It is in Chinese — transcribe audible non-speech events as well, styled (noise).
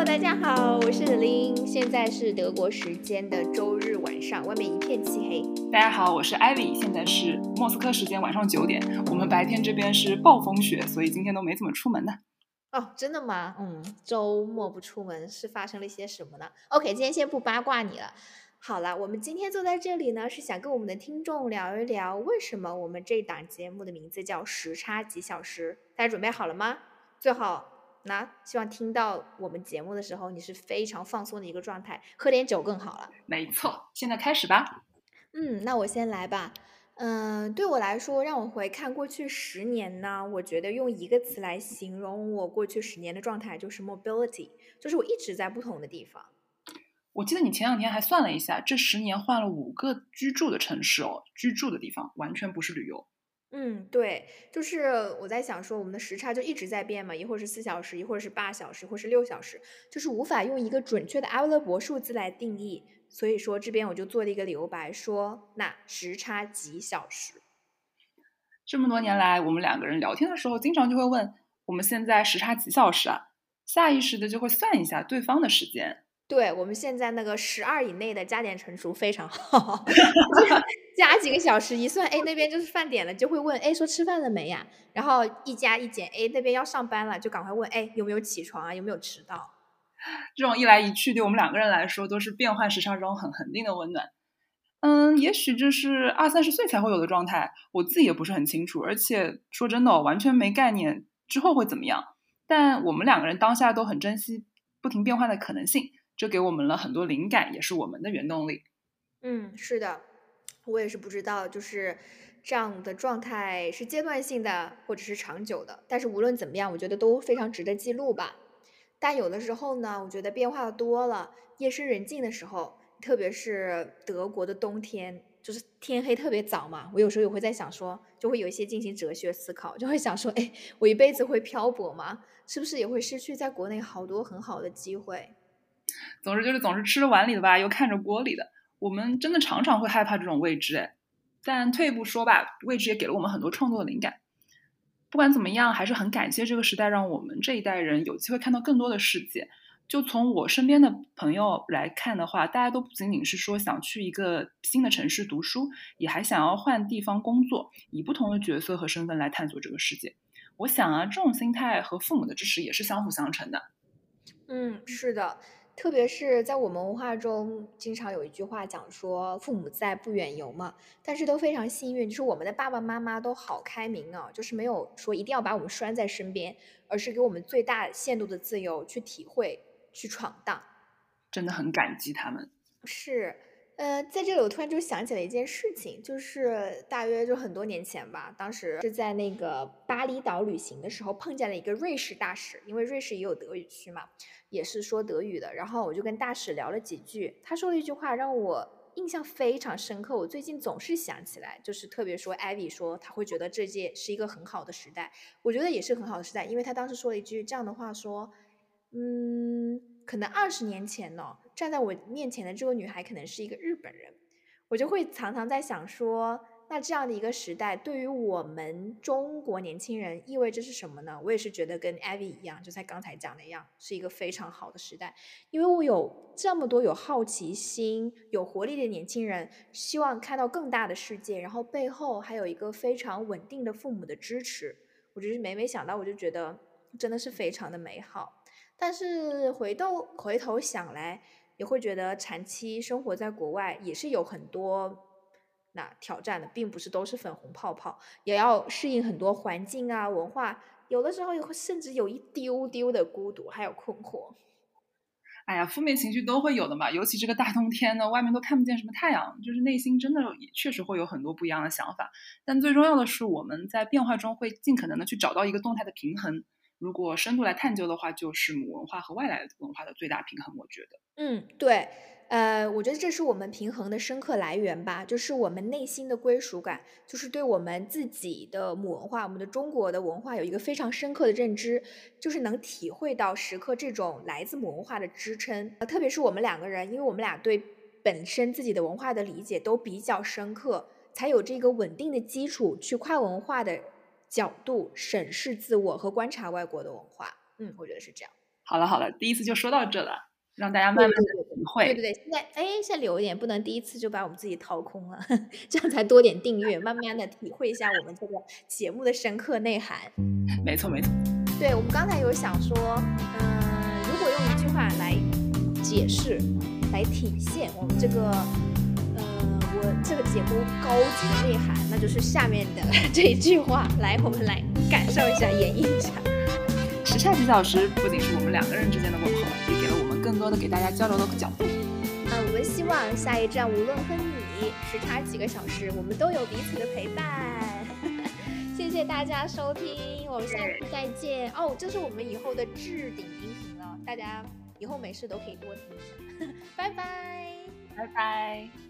Hello，大家好，我是林，现在是德国时间的周日晚上，外面一片漆黑。大家好，我是艾薇，现在是莫斯科时间晚上九点，我们白天这边是暴风雪，所以今天都没怎么出门呢。哦，真的吗？嗯，周末不出门是发生了一些什么呢？OK，今天先不八卦你了。好了，我们今天坐在这里呢，是想跟我们的听众聊一聊，为什么我们这档节目的名字叫时差几小时？大家准备好了吗？最好。那希望听到我们节目的时候，你是非常放松的一个状态，喝点酒更好了。没错，现在开始吧。嗯，那我先来吧。嗯，对我来说，让我回看过去十年呢，我觉得用一个词来形容我过去十年的状态，就是 mobility，就是我一直在不同的地方。我记得你前两天还算了一下，这十年换了五个居住的城市哦，居住的地方完全不是旅游。嗯，对，就是我在想说，我们的时差就一直在变嘛，一会儿是四小时，一会儿是八小时，或是六小时，就是无法用一个准确的阿拉伯数字来定义。所以说这边我就做了一个留白，说那时差几小时。这么多年来，我们两个人聊天的时候，经常就会问我们现在时差几小时啊？下意识的就会算一下对方的时间。对我们现在那个十二以内的加减乘除非常好，(laughs) 加几个小时一算，哎，那边就是饭点了，就会问，哎，说吃饭了没呀？然后一加一减，哎，那边要上班了，就赶快问，哎，有没有起床啊？有没有迟到？(laughs) 这种一来一去，对我们两个人来说都是变换时差中很恒定的温暖。嗯，也许这是二三十岁才会有的状态，我自己也不是很清楚，而且说真的，我完全没概念之后会怎么样。但我们两个人当下都很珍惜不停变换的可能性。这给我们了很多灵感，也是我们的原动力。嗯，是的，我也是不知道，就是这样的状态是阶段性的，或者是长久的。但是无论怎么样，我觉得都非常值得记录吧。但有的时候呢，我觉得变化多了，夜深人静的时候，特别是德国的冬天，就是天黑特别早嘛。我有时候也会在想，说就会有一些进行哲学思考，就会想说，哎，我一辈子会漂泊吗？是不是也会失去在国内好多很好的机会？总之就是总是吃着碗里的吧，又看着锅里的。我们真的常常会害怕这种未知，哎。但退一步说吧，未知也给了我们很多创作的灵感。不管怎么样，还是很感谢这个时代，让我们这一代人有机会看到更多的世界。就从我身边的朋友来看的话，大家都不仅仅是说想去一个新的城市读书，也还想要换地方工作，以不同的角色和身份来探索这个世界。我想啊，这种心态和父母的支持也是相辅相成的。嗯，是的。特别是在我们文化中，经常有一句话讲说“父母在，不远游”嘛。但是都非常幸运，就是我们的爸爸妈妈都好开明啊，就是没有说一定要把我们拴在身边，而是给我们最大限度的自由去体会、去闯荡。真的很感激他们。是。呃，在这里我突然就想起了一件事情，就是大约就很多年前吧，当时是在那个巴厘岛旅行的时候，碰见了一个瑞士大使，因为瑞士也有德语区嘛，也是说德语的。然后我就跟大使聊了几句，他说了一句话让我印象非常深刻，我最近总是想起来，就是特别说艾薇说他会觉得这届是一个很好的时代，我觉得也是很好的时代，因为他当时说了一句这样的话，说，嗯。可能二十年前呢，站在我面前的这个女孩可能是一个日本人，我就会常常在想说，那这样的一个时代对于我们中国年轻人意味着是什么呢？我也是觉得跟艾薇一样，就在刚才讲的一样，是一个非常好的时代，因为我有这么多有好奇心、有活力的年轻人，希望看到更大的世界，然后背后还有一个非常稳定的父母的支持，我就是每每想到，我就觉得真的是非常的美好。但是回头回头想来，也会觉得长期生活在国外也是有很多那挑战的，并不是都是粉红泡泡，也要适应很多环境啊文化，有的时候也会甚至有一丢丢的孤独，还有困惑。哎呀，负面情绪都会有的嘛，尤其这个大冬天的，外面都看不见什么太阳，就是内心真的确实会有很多不一样的想法。但最重要的是，我们在变化中会尽可能的去找到一个动态的平衡。如果深度来探究的话，就是母文化和外来文化的最大平衡。我觉得，嗯，对，呃，我觉得这是我们平衡的深刻来源吧，就是我们内心的归属感，就是对我们自己的母文化，我们的中国的文化有一个非常深刻的认知，就是能体会到时刻这种来自母文化的支撑。呃，特别是我们两个人，因为我们俩对本身自己的文化的理解都比较深刻，才有这个稳定的基础去跨文化的。角度审视自我和观察外国的文化，嗯，我觉得是这样。好了好了，第一次就说到这了，让大家慢慢的体会。对对对，现在哎，现在留一点，不能第一次就把我们自己掏空了，(laughs) 这样才多点订阅，慢慢的体会一下我们这个节目的深刻内涵。没错没错。对我们刚才有想说，嗯，如果用一句话来解释、来体现我们这个，这个节目高级的内涵，那就是下面的 (laughs) 这一句话。来，我们来感受一下，演绎一下。时差几小时不仅是我们两个人之间的问候，也给了我们更多的给大家交流的角度。那我们希望下一站，无论和你时差几个小时，我们都有彼此的陪伴。(laughs) 谢谢大家收听，我们下次再见。哦，这是我们以后的置顶音频了，大家以后没事都可以多听一下。(laughs) 拜拜，拜拜。